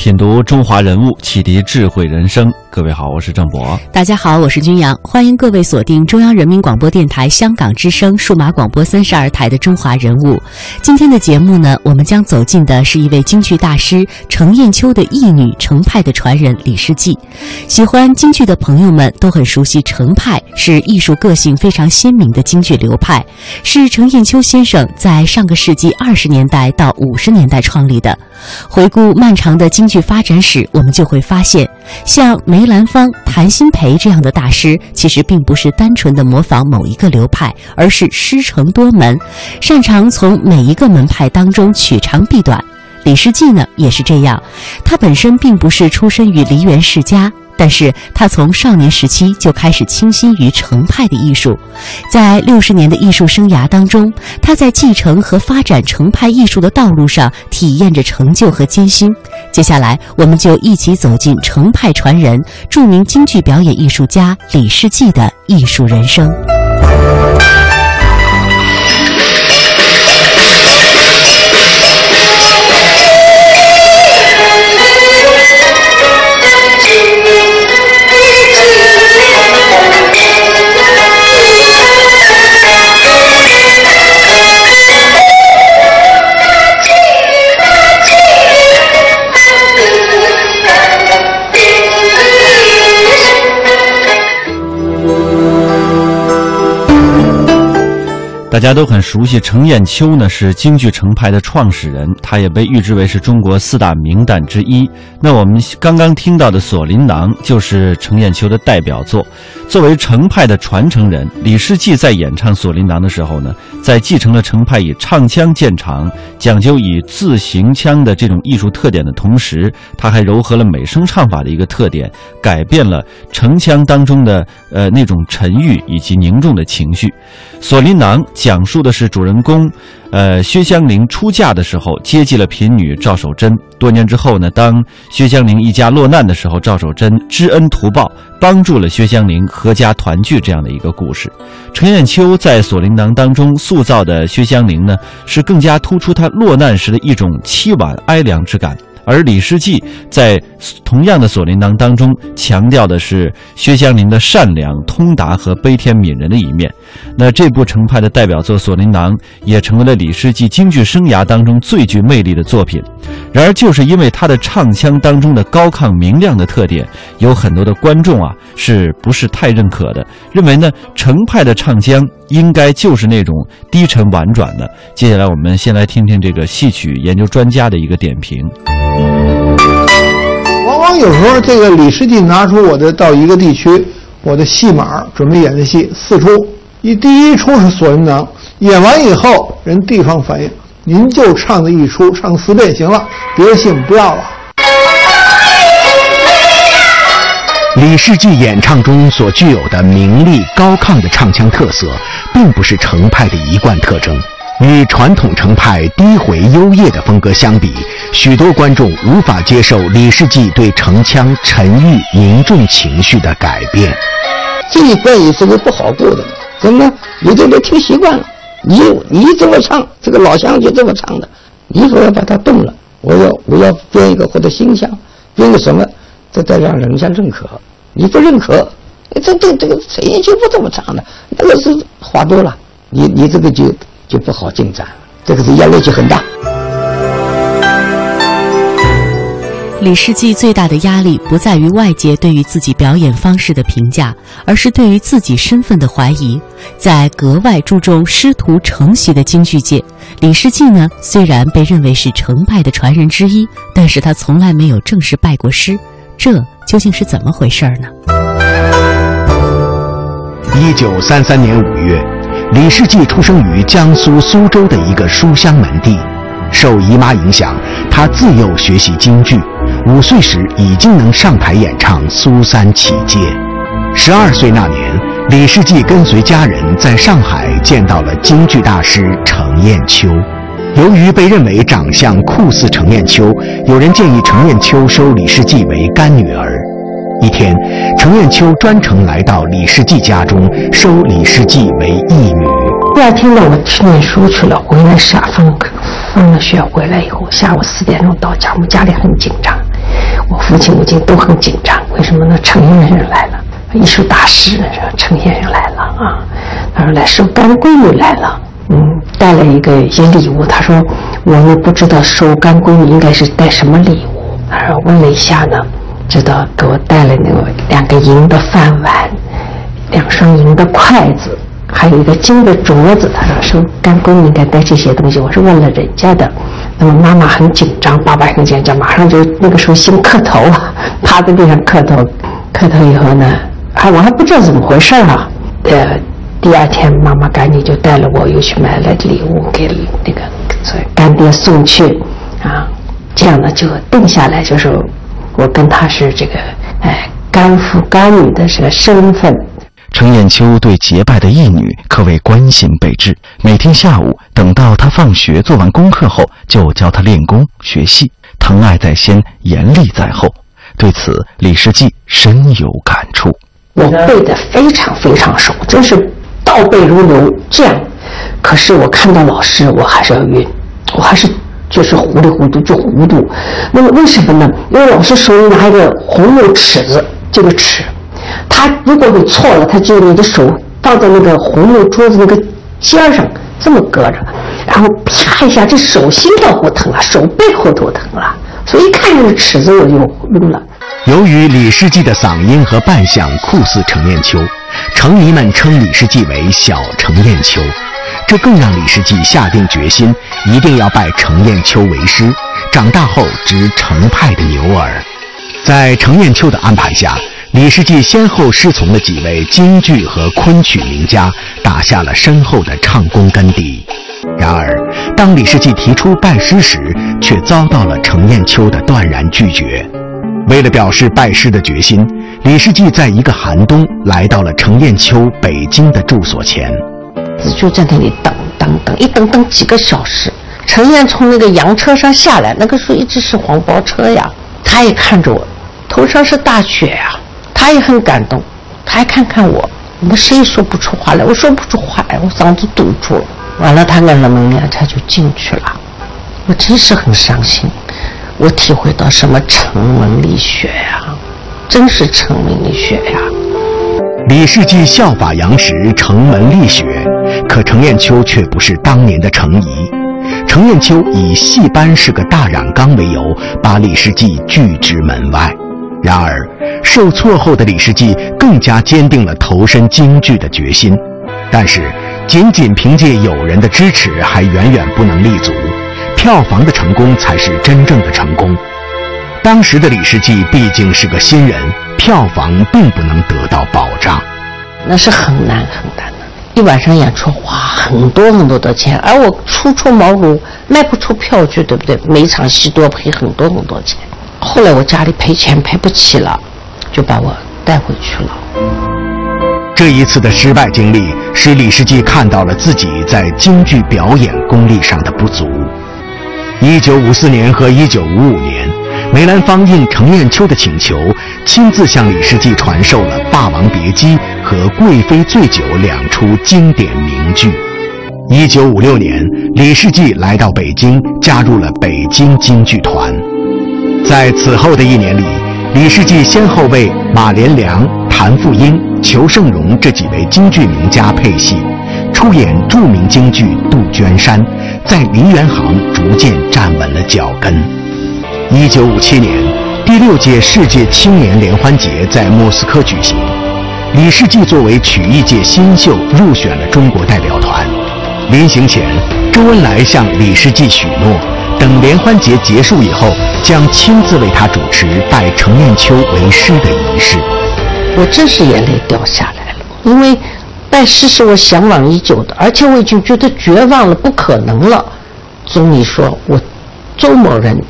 品读中华人物，启迪智慧人生。各位好，我是郑博。大家好，我是君阳，欢迎各位锁定中央人民广播电台香港之声数码广播三十二台的《中华人物》。今天的节目呢，我们将走进的是一位京剧大师程砚秋的义女程派的传人李世济。喜欢京剧的朋友们都很熟悉程派，是艺术个性非常鲜明的京剧流派，是程砚秋先生在上个世纪二十年代到五十年代创立的。回顾漫长的京剧发展史，我们就会发现，像梅兰芳、谭鑫培这样的大师，其实并不是单纯的模仿某一个流派，而是师承多门，擅长从每一个门派当中取长避短。李世济呢，也是这样，他本身并不是出身于梨园世家。但是他从少年时期就开始倾心于程派的艺术，在六十年的艺术生涯当中，他在继承和发展程派艺术的道路上体验着成就和艰辛。接下来，我们就一起走进程派传人、著名京剧表演艺术家李世济的艺术人生。大家都很熟悉程砚秋呢，是京剧程派的创始人，他也被誉之为是中国四大名旦之一。那我们刚刚听到的《锁麟囊》就是程砚秋的代表作。作为程派的传承人，李世济在演唱《锁麟囊》的时候呢，在继承了程派以唱腔见长、讲究以字行腔的这种艺术特点的同时，他还糅合了美声唱法的一个特点，改变了程腔当中的呃那种沉郁以及凝重的情绪。《锁麟囊》讲述的是主人公，呃，薛湘灵出嫁的时候接济了贫女赵守贞。多年之后呢，当薛湘灵一家落难的时候，赵守贞知恩图报，帮助了薛香凝阖家团聚这样的一个故事。程砚秋在《锁麟囊》当中塑造的薛湘灵呢，是更加突出她落难时的一种凄婉哀凉之感。而李世济在同样的《锁麟囊》当中强调的是薛香凝的善良、通达和悲天悯人的一面。那这部程派的代表作《锁麟囊》也成为了李世济京剧生涯当中最具魅力的作品。然而，就是因为他的唱腔当中的高亢明亮的特点，有很多的观众啊是不是太认可的？认为呢程派的唱腔应该就是那种低沉婉转的。接下来，我们先来听听这个戏曲研究专家的一个点评。往往有时候，这个李世济拿出我的到一个地区，我的戏码准备演的戏四出，一第一出是《锁麟囊》，演完以后，人地方反映，您就唱这一出，唱四遍行了，别的戏不要了。李世济演唱中所具有的明丽高亢的唱腔特色，并不是程派的一贯特征。与传统程派低回幽咽的风格相比，许多观众无法接受李世济对程腔沉郁凝重情绪的改变。这一关也是个不好过的，怎么？你这都听习惯了，你你这么唱，这个老乡就这么唱的，你说要把它动了，我要我要编一个或者新腔，编个什么，这得让人家认可。你不认可，这这这个谁就不这么唱的，那个是话多了，你你这个就就不好进展，这个是压力就很大。李世济最大的压力不在于外界对于自己表演方式的评价，而是对于自己身份的怀疑。在格外注重师徒承袭的京剧界，李世济呢虽然被认为是程派的传人之一，但是他从来没有正式拜过师，这究竟是怎么回事呢？一九三三年五月，李世济出生于江苏苏州的一个书香门第。受姨妈影响，他自幼学习京剧，五岁时已经能上台演唱《苏三起解》。十二岁那年，李世济跟随家人在上海见到了京剧大师程砚秋。由于被认为长相酷似程砚秋，有人建议程砚秋收李世济为干女儿。一天，程砚秋专程来到李世济家中，收李世济为义女。第二天呢，我去念书去了，回来下放放了学回来以后，下午四点钟到家，我们家里很紧张，我父亲母亲都很紧张。为什么呢？程先生来了，艺术大师，程先生来了啊！他说来收干闺女来了，嗯，带了一个一些礼物。他说我们不知道收干闺女应该是带什么礼物。他说问了一下呢，知道给我带了那个两个银的饭碗，两双银的筷子。还有一个金的镯子，他说收干闺女应该带这些东西，我是问了人家的。那么妈妈很紧张，爸爸很紧张，马上就那个时候先磕头啊，趴在地上磕头。磕头以后呢，啊，我还不知道怎么回事啊。呃，第二天妈妈赶紧就带了我，又去买了礼物给那个干爹送去，啊，这样呢就定下来，就是我跟他是这个哎干父干女的这个身份。程砚秋对结拜的义女可谓关心备至，每天下午等到她放学做完功课后，就教她练功学戏，疼爱在先，严厉在后。对此，李世济深有感触。我背得非常非常熟，真是倒背如流。这样，可是我看到老师，我还是要晕，我还是就是糊里糊涂就糊涂。那么为什么呢？因为老师手里拿一个红木尺子，这个尺。他如果你错了，他就你的手放在那个红木桌子那个尖上，这么搁着，然后啪一下，这手心都不疼了，手背后都疼了。所以一看就是尺子，我就晕了。由于李世济的嗓音和扮相酷似程砚秋，程迷们称李世济为“小程砚秋”，这更让李世济下定决心，一定要拜程砚秋为师，长大后执程派的牛耳。在程砚秋的安排下。李世济先后师从了几位京剧和昆曲名家，打下了深厚的唱功根底。然而，当李世济提出拜师时，却遭到了程砚秋的断然拒绝。为了表示拜师的决心，李世济在一个寒冬来到了程砚秋北京的住所前，就在那里等等等，一等等几个小时。陈燕从那个洋车上下来，那个时候一直是黄包车呀，他也看着我，头上是大雪呀。他也很感动，他还看看我，我们谁也说不出话来，我说不出话来，我嗓子堵住了。完了，他按了门铃，他就进去了。我真是很伤心，我体会到什么城门立雪呀，真是城门立雪呀。李世济效法杨时城门立雪，可程砚秋却不是当年的程颐。程砚秋以戏班是个大染缸为由，把李世济拒之门外。然而，受挫后的李世济更加坚定了投身京剧的决心。但是，仅仅凭借友人的支持还远远不能立足，票房的成功才是真正的成功。当时的李世济毕竟是个新人，票房并不能得到保障，那是很难很难的。一晚上演出花很多很多的钱，而我初出茅庐，卖不出票据，对不对？每场戏都要赔很多很多钱。后来我家里赔钱赔不起了，就把我带回去了。这一次的失败经历，使李世济看到了自己在京剧表演功力上的不足。一九五四年和一九五五年，梅兰芳应程砚秋的请求，亲自向李世济传授了《霸王别姬》和《贵妃醉酒》两出经典名剧。一九五六年，李世济来到北京，加入了北京京剧团。在此后的一年里，李世济先后为马连良、谭富英、裘盛戎这几位京剧名家配戏，出演著名京剧《杜鹃山》，在梨园行逐渐站稳了脚跟。一九五七年，第六届世界青年联欢节在莫斯科举行，李世济作为曲艺界新秀入选了中国代表团。临行前，周恩来向李世济许诺。等联欢节结束以后，将亲自为他主持拜程砚秋为师的仪式。我真是眼泪掉下来了，因为拜师是我向往已久的，而且我已经觉得绝望了，不可能了。总理说我周某人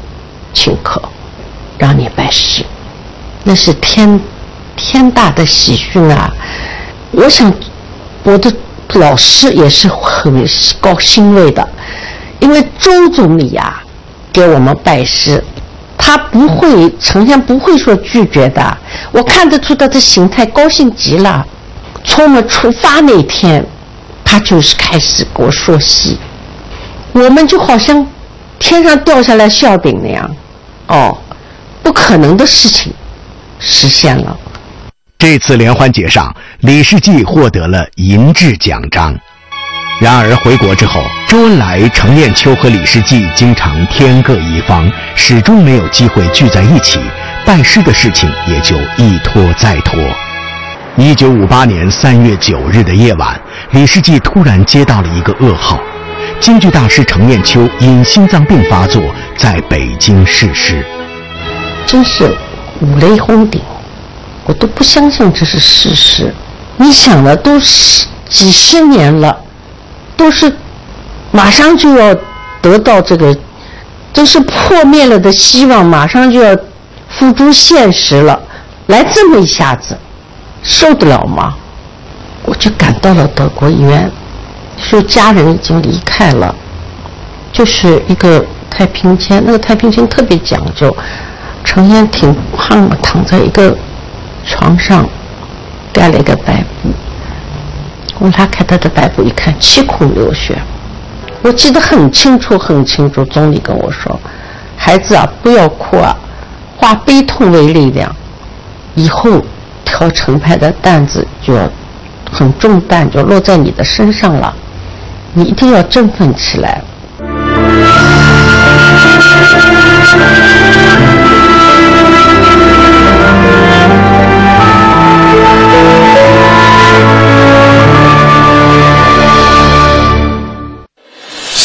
请客，让你拜师，那是天天大的喜讯啊！我想我的老师也是很高欣慰的。因为周总理呀，给我们拜师，他不会，呈现不会说拒绝的。我看得出他的心态高兴极了。从我们出发那天，他就是开始给我说戏，我们就好像天上掉下来馅饼那样，哦，不可能的事情实现了。这次联欢节上，李世济获得了银质奖章。然而回国之后，周恩来、程砚秋和李世济经常天各一方，始终没有机会聚在一起，拜师的事情也就一拖再拖。一九五八年三月九日的夜晚，李世济突然接到了一个噩耗：京剧大师程砚秋因心脏病发作，在北京逝世。真是五雷轰顶，我都不相信这是事实。你想的都是几十年了。都是马上就要得到这个，都是破灭了的希望，马上就要付诸现实了。来这么一下子，受得了吗？我就赶到了德国医院，说家人已经离开了，就是一个太平间，那个太平间特别讲究，成天挺胖的，躺在一个床上，盖了一个白布。我拉开他的白布一看，七孔流血。我记得很清楚，很清楚。总理跟我说：“孩子啊，不要哭啊，化悲痛为力量。以后挑成派的担子就要很重担，就落在你的身上了。你一定要振奋起来。”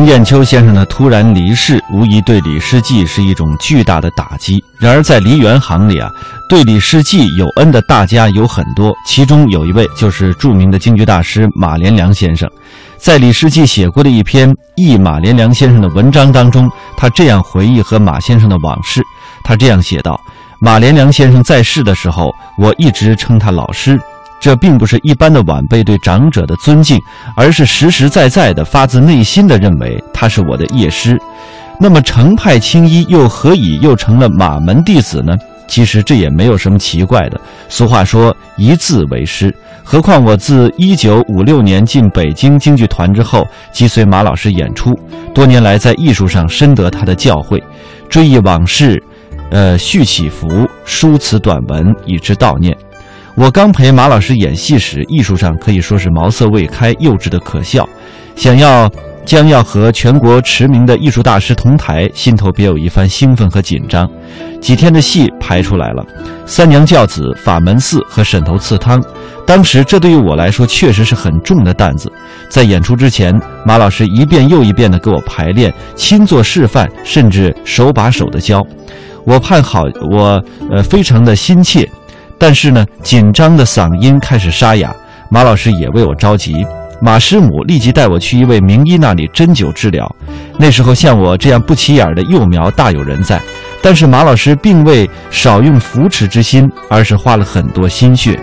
程砚秋先生的突然离世，无疑对李世济是一种巨大的打击。然而，在梨园行里啊，对李世济有恩的大家有很多，其中有一位就是著名的京剧大师马连良先生。在李世济写过的一篇忆马连良先生的文章当中，他这样回忆和马先生的往事。他这样写道：“马连良先生在世的时候，我一直称他老师。”这并不是一般的晚辈对长者的尊敬，而是实实在在的发自内心的认为他是我的业师。那么程派青衣又何以又成了马门弟子呢？其实这也没有什么奇怪的。俗话说一字为师，何况我自一九五六年进北京京剧团之后，即随马老师演出，多年来在艺术上深得他的教诲，追忆往事，呃，续起伏，书词短文，以之悼念。我刚陪马老师演戏时，艺术上可以说是茅塞未开，幼稚的可笑。想要将要和全国驰名的艺术大师同台，心头别有一番兴奋和紧张。几天的戏排出来了，《三娘教子》《法门寺》和《沈头刺汤》。当时这对于我来说确实是很重的担子。在演出之前，马老师一遍又一遍地给我排练，亲做示范，甚至手把手的教。我盼好，我呃非常的心切。但是呢，紧张的嗓音开始沙哑，马老师也为我着急。马师母立即带我去一位名医那里针灸治疗。那时候像我这样不起眼的幼苗大有人在，但是马老师并未少用扶持之心，而是花了很多心血。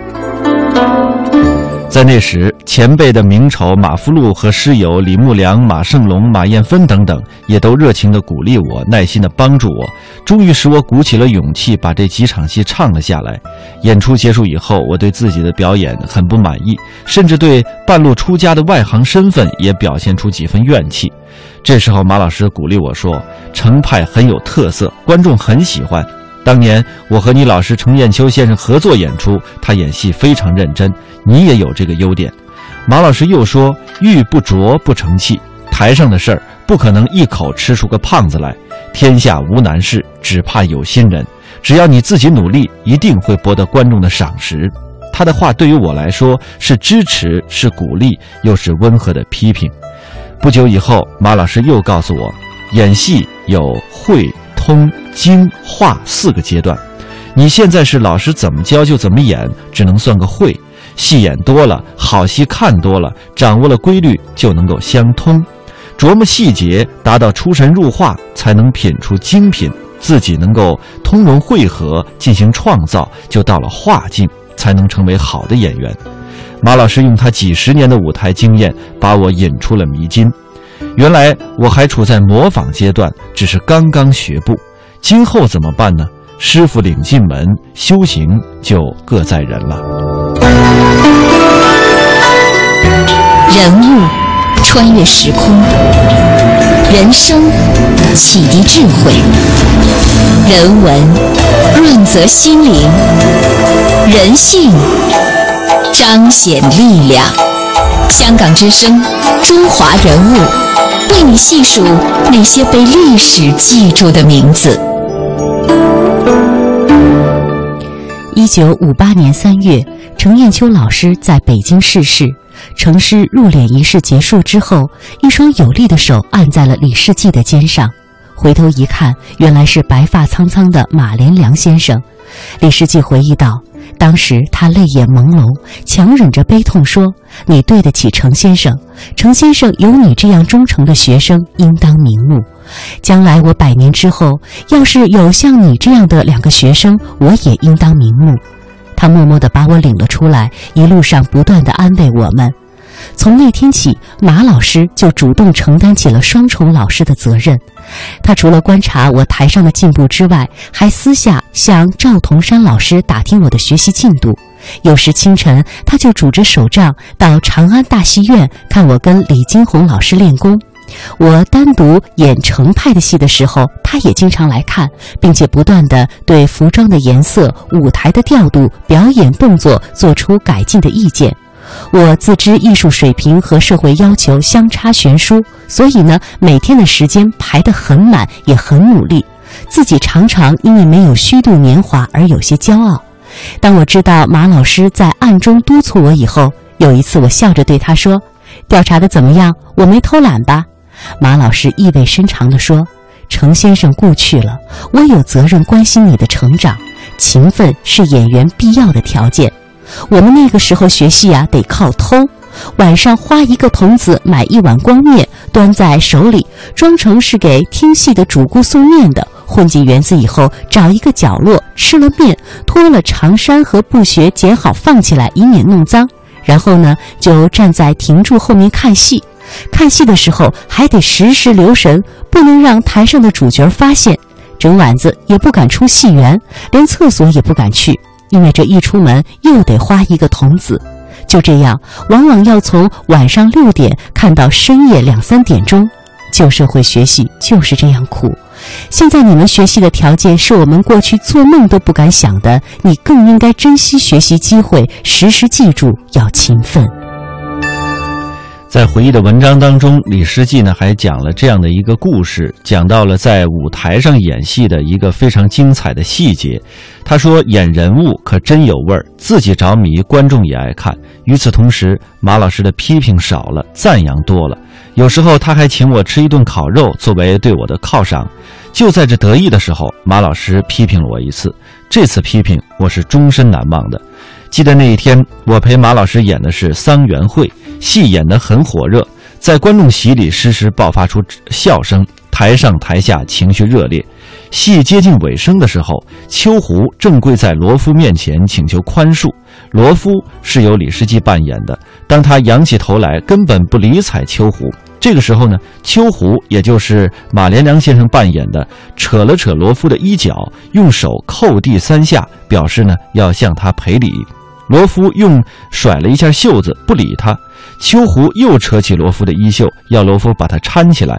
在那时，前辈的名丑马夫禄和师友李木良、马胜龙、马艳芬等等，也都热情地鼓励我，耐心地帮助我，终于使我鼓起了勇气，把这几场戏唱了下来。演出结束以后，我对自己的表演很不满意，甚至对半路出家的外行身份也表现出几分怨气。这时候，马老师鼓励我说：“程派很有特色，观众很喜欢。”当年我和你老师程砚秋先生合作演出，他演戏非常认真，你也有这个优点。马老师又说：“玉不琢不成器，台上的事儿不可能一口吃出个胖子来。天下无难事，只怕有心人。只要你自己努力，一定会博得观众的赏识。”他的话对于我来说是支持，是鼓励，又是温和的批评。不久以后，马老师又告诉我，演戏有会、通、精、化四个阶段。你现在是老师怎么教就怎么演，只能算个会。戏演多了，好戏看多了，掌握了规律，就能够相通。琢磨细节，达到出神入化，才能品出精品。自己能够通融汇合，进行创造，就到了化境，才能成为好的演员。马老师用他几十年的舞台经验，把我引出了迷津。原来我还处在模仿阶段，只是刚刚学步。今后怎么办呢？师傅领进门，修行就各在人了。人物穿越时空，人生启迪智慧，人文润泽心灵，人性彰显力量。香港之声，中华人物，为你细数那些被历史记住的名字。一九五八年三月，程砚秋老师在北京逝世。程师入殓仪式结束之后，一双有力的手按在了李世济的肩上。回头一看，原来是白发苍苍的马连良先生。李世济回忆道：“当时他泪眼朦胧，强忍着悲痛说：‘你对得起程先生，程先生有你这样忠诚的学生，应当瞑目。将来我百年之后，要是有像你这样的两个学生，我也应当瞑目。’”他默默地把我领了出来，一路上不断地安慰我们。从那天起，马老师就主动承担起了双重老师的责任。他除了观察我台上的进步之外，还私下向赵同山老师打听我的学习进度。有时清晨，他就拄着手杖到长安大戏院看我跟李金红老师练功。我单独演程派的戏的时候，他也经常来看，并且不断地对服装的颜色、舞台的调度、表演动作做出改进的意见。我自知艺术水平和社会要求相差悬殊，所以呢，每天的时间排得很满，也很努力。自己常常因为没有虚度年华而有些骄傲。当我知道马老师在暗中督促我以后，有一次我笑着对他说：“调查的怎么样？我没偷懒吧？”马老师意味深长地说：“程先生故去了，我有责任关心你的成长。勤奋是演员必要的条件。我们那个时候学戏啊，得靠偷。晚上花一个童子买一碗光面，端在手里，装成是给听戏的主顾送面的。混进园子以后，找一个角落吃了面，脱了长衫和布鞋，捡好放起来，以免弄脏。然后呢，就站在亭柱后面看戏。”看戏的时候还得时时留神，不能让台上的主角发现。整晚子也不敢出戏园，连厕所也不敢去，因为这一出门又得花一个童子。就这样，往往要从晚上六点看到深夜两三点钟。旧社会学习就是这样苦。现在你们学习的条件是我们过去做梦都不敢想的，你更应该珍惜学习机会，时时记住要勤奋。在回忆的文章当中，李世济呢还讲了这样的一个故事，讲到了在舞台上演戏的一个非常精彩的细节。他说：“演人物可真有味儿，自己着迷，观众也爱看。与此同时，马老师的批评少了，赞扬多了。有时候他还请我吃一顿烤肉，作为对我的犒赏。就在这得意的时候，马老师批评了我一次，这次批评我是终身难忘的。记得那一天，我陪马老师演的是桑园会。”戏演得很火热，在观众席里时时爆发出笑声，台上台下情绪热烈。戏接近尾声的时候，秋胡正跪在罗夫面前请求宽恕。罗夫是由李世济扮演的，当他仰起头来，根本不理睬秋胡。这个时候呢，秋胡也就是马连良先生扮演的，扯了扯罗夫的衣角，用手叩地三下，表示呢要向他赔礼。罗夫用甩了一下袖子，不理他。秋胡又扯起罗夫的衣袖，要罗夫把他搀起来。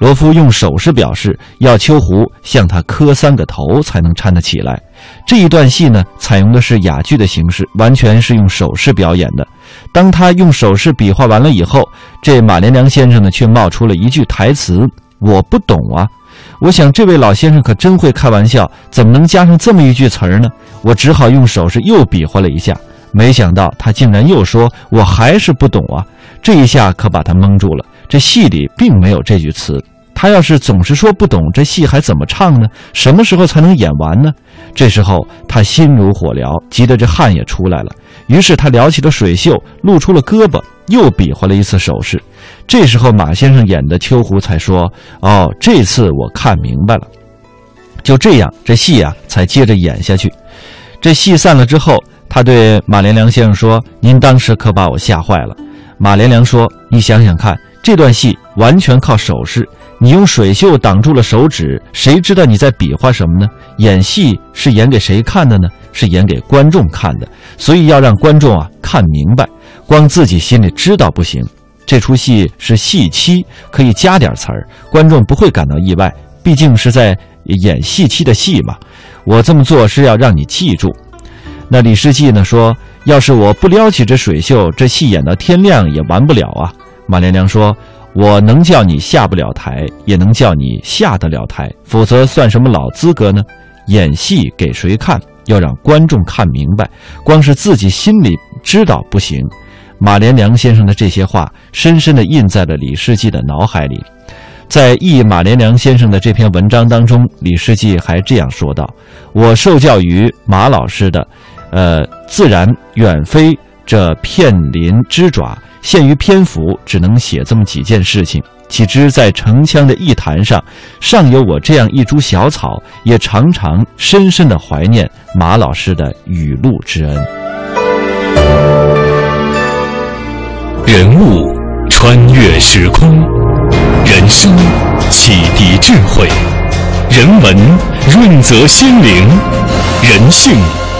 罗夫用手势表示要秋胡向他磕三个头才能搀得起来。这一段戏呢，采用的是哑剧的形式，完全是用手势表演的。当他用手势比划完了以后，这马连良先生呢，却冒出了一句台词：“我不懂啊。”我想这位老先生可真会开玩笑，怎么能加上这么一句词儿呢？我只好用手势又比划了一下。没想到他竟然又说：“我还是不懂啊！”这一下可把他蒙住了。这戏里并没有这句词。他要是总是说不懂，这戏还怎么唱呢？什么时候才能演完呢？这时候他心如火燎，急得这汗也出来了。于是他撩起了水袖，露出了胳膊，又比划了一次手势。这时候马先生演的秋胡才说：“哦，这次我看明白了。”就这样，这戏啊才接着演下去。这戏散了之后，他对马连良先生说：“您当时可把我吓坏了。”马连良说：“你想想看，这段戏完全靠手势。”你用水袖挡住了手指，谁知道你在比划什么呢？演戏是演给谁看的呢？是演给观众看的，所以要让观众啊看明白，光自己心里知道不行。这出戏是戏妻，可以加点词儿，观众不会感到意外，毕竟是在演戏妻的戏嘛。我这么做是要让你记住。那李世济呢说，要是我不撩起这水袖，这戏演到天亮也完不了啊。马连良说。我能叫你下不了台，也能叫你下得了台，否则算什么老资格呢？演戏给谁看？要让观众看明白，光是自己心里知道不行。马连良先生的这些话，深深地印在了李世济的脑海里。在忆马连良先生的这篇文章当中，李世济还这样说道：“我受教于马老师的，呃，自然远非这片林之爪。”限于篇幅，只能写这么几件事情。岂知在城乡的艺坛上，尚有我这样一株小草，也常常深深的怀念马老师的雨露之恩。人物穿越时空，人生启迪智慧，人文润泽心灵，人性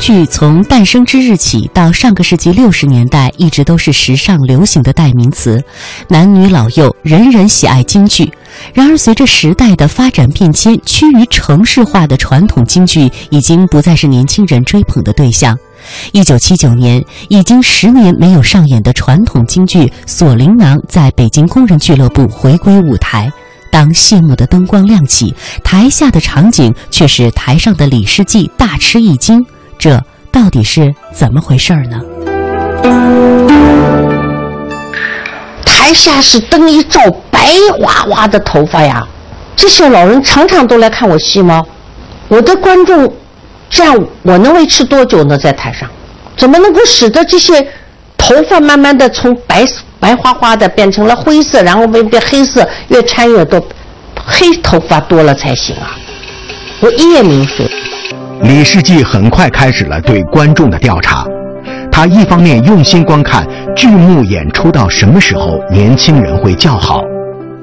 剧从诞生之日起到上个世纪六十年代，一直都是时尚流行的代名词，男女老幼人人喜爱京剧。然而，随着时代的发展变迁，趋于城市化的传统京剧已经不再是年轻人追捧的对象。一九七九年，已经十年没有上演的传统京剧《锁麟囊》在北京工人俱乐部回归舞台。当谢幕的灯光亮起，台下的场景却使台上的李世济大吃一惊。这到底是怎么回事呢？台下是灯一照，白花花的头发呀！这些老人常常都来看我戏吗？我的观众。这样我能维持多久呢？在台上，怎么能够使得这些头发慢慢的从白白花花的变成了灰色，然后变变黑色，越掺越多，黑头发多了才行啊！我一夜明睡。李世济很快开始了对观众的调查，他一方面用心观看剧目演出到什么时候年轻人会叫好，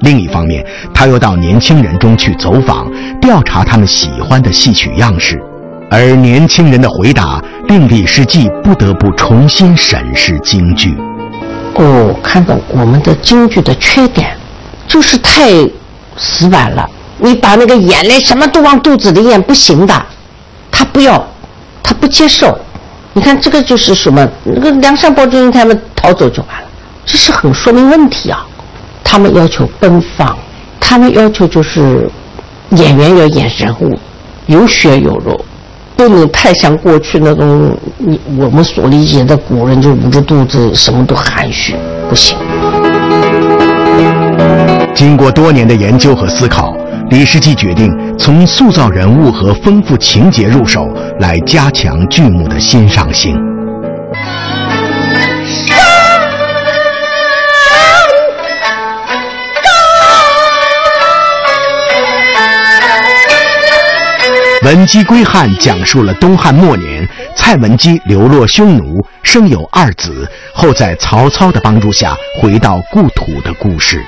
另一方面他又到年轻人中去走访，调查他们喜欢的戏曲样式。而年轻人的回答令李世济不得不重新审视京剧。哦，看到我们的京剧的缺点，就是太死板了。你把那个眼泪什么都往肚子里咽，不行的。他不要，他不接受。你看这个就是什么？那个梁山伯祝英台们逃走就完了，这是很说明问题啊。他们要求奔放，他们要求就是演员要演人物，有血有肉。不能太像过去那种你我们所理解的古人，就捂着肚子什么都含蓄，不行。经过多年的研究和思考，李世济决定从塑造人物和丰富情节入手，来加强剧目的欣赏性。文姬归汉讲述了东汉末年蔡文姬流落匈奴，生有二子，后在曹操的帮助下回到故土的故事。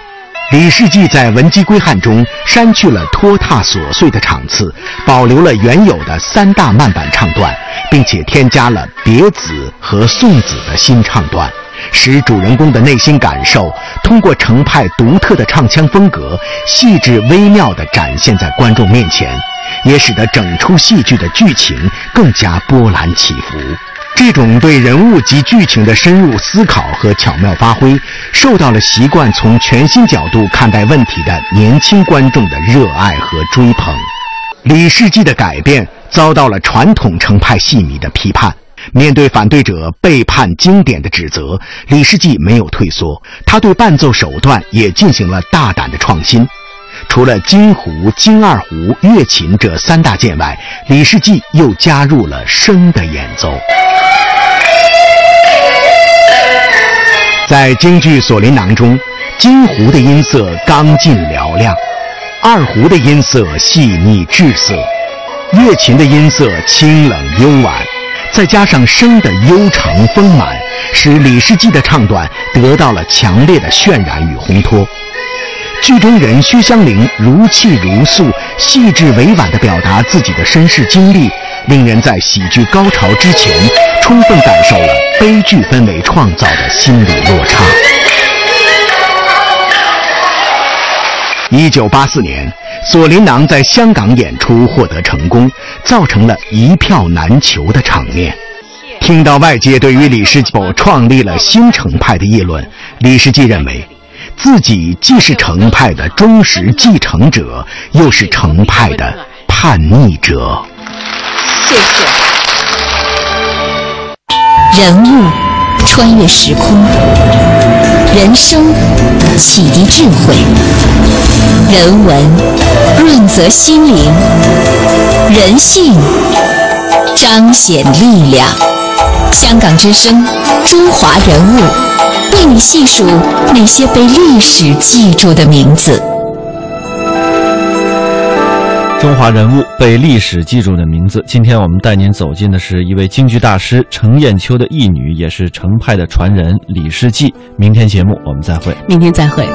李世济在文姬归汉中删去了拖沓琐碎的场次，保留了原有的三大慢板唱段，并且添加了别子和送子的新唱段，使主人公的内心感受通过程派独特的唱腔风格，细致微妙地展现在观众面前。也使得整出戏剧的剧情更加波澜起伏。这种对人物及剧情的深入思考和巧妙发挥，受到了习惯从全新角度看待问题的年轻观众的热爱和追捧。李世济的改变遭到了传统程派戏迷的批判。面对反对者背叛经典的指责，李世济没有退缩，他对伴奏手段也进行了大胆的创新。除了京胡、京二胡、乐琴这三大件外，李世济又加入了笙的演奏。在京剧《锁麟囊》中，京胡的音色刚劲嘹亮，二胡的音色细腻滞涩，乐琴的音色清冷幽婉。再加上声的悠长丰满，使李世济的唱段得到了强烈的渲染与烘托。剧中人薛湘灵如泣如诉、细致委婉地表达自己的身世经历，令人在喜剧高潮之前，充分感受了悲剧氛围创造的心理落差。一九八四年，《锁麟囊》在香港演出获得成功，造成了一票难求的场面。听到外界对于李世济创立了新程派的议论，李世济认为，自己既是程派的忠实继承者，又是程派的叛逆者。谢谢。人物穿越时空，人生启迪智慧。人文润泽心灵，人性彰显力量。香港之声，中华人物，为你细数那些被历史记住的名字。中华人物被历史记住的名字。今天我们带您走进的是一位京剧大师程砚秋的义女，也是程派的传人李世济。明天节目我们再会。明天再会。